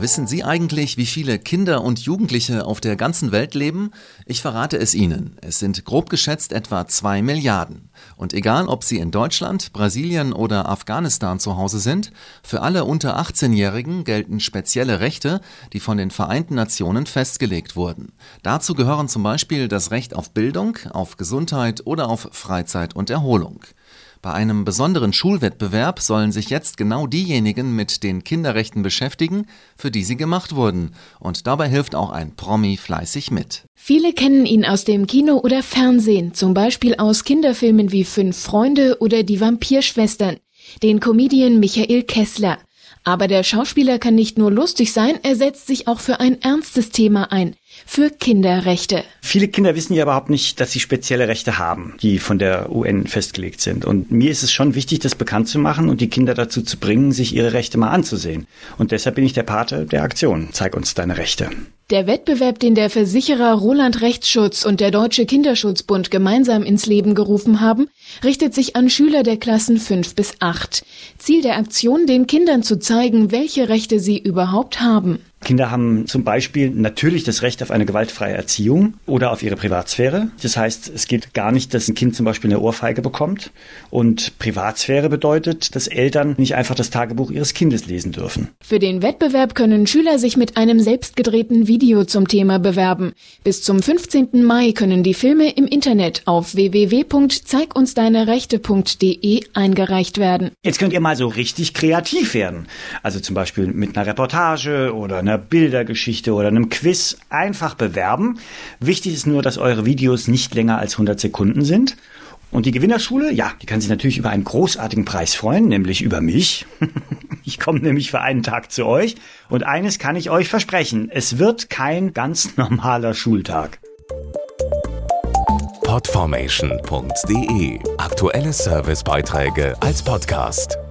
Wissen Sie eigentlich, wie viele Kinder und Jugendliche auf der ganzen Welt leben? Ich verrate es Ihnen. Es sind grob geschätzt etwa zwei Milliarden. Und egal, ob Sie in Deutschland, Brasilien oder Afghanistan zu Hause sind, für alle unter 18-Jährigen gelten spezielle Rechte, die von den Vereinten Nationen festgelegt wurden. Dazu gehören zum Beispiel das Recht auf Bildung, auf Gesundheit oder auf Freizeit und Erholung. Bei einem besonderen Schulwettbewerb sollen sich jetzt genau diejenigen mit den Kinderrechten beschäftigen, für die sie gemacht wurden. Und dabei hilft auch ein Promi fleißig mit. Viele kennen ihn aus dem Kino oder Fernsehen, zum Beispiel aus Kinderfilmen wie Fünf Freunde oder Die Vampirschwestern. Den Comedian Michael Kessler. Aber der Schauspieler kann nicht nur lustig sein, er setzt sich auch für ein ernstes Thema ein für Kinderrechte. Viele Kinder wissen ja überhaupt nicht, dass sie spezielle Rechte haben, die von der UN festgelegt sind. Und mir ist es schon wichtig, das bekannt zu machen und die Kinder dazu zu bringen, sich ihre Rechte mal anzusehen. Und deshalb bin ich der Pate der Aktion. Zeig uns deine Rechte. Der Wettbewerb, den der Versicherer Roland Rechtsschutz und der Deutsche Kinderschutzbund gemeinsam ins Leben gerufen haben, richtet sich an Schüler der Klassen 5 bis 8. Ziel der Aktion, den Kindern zu zeigen, welche Rechte sie überhaupt haben. Kinder haben zum Beispiel natürlich das Recht auf eine gewaltfreie Erziehung oder auf ihre Privatsphäre. Das heißt, es geht gar nicht, dass ein Kind zum Beispiel eine Ohrfeige bekommt. Und Privatsphäre bedeutet, dass Eltern nicht einfach das Tagebuch ihres Kindes lesen dürfen. Für den Wettbewerb können Schüler sich mit einem selbstgedrehten Video zum Thema bewerben. Bis zum 15. Mai können die Filme im Internet auf www.zeigunsdeinerechte.de eingereicht werden. Jetzt könnt ihr mal so richtig kreativ werden. Also zum Beispiel mit einer Reportage oder einer einer Bildergeschichte oder einem Quiz einfach bewerben. Wichtig ist nur, dass eure Videos nicht länger als 100 Sekunden sind. Und die Gewinnerschule, ja, die kann sich natürlich über einen großartigen Preis freuen, nämlich über mich. ich komme nämlich für einen Tag zu euch. Und eines kann ich euch versprechen, es wird kein ganz normaler Schultag. Podformation.de Aktuelle Servicebeiträge als Podcast.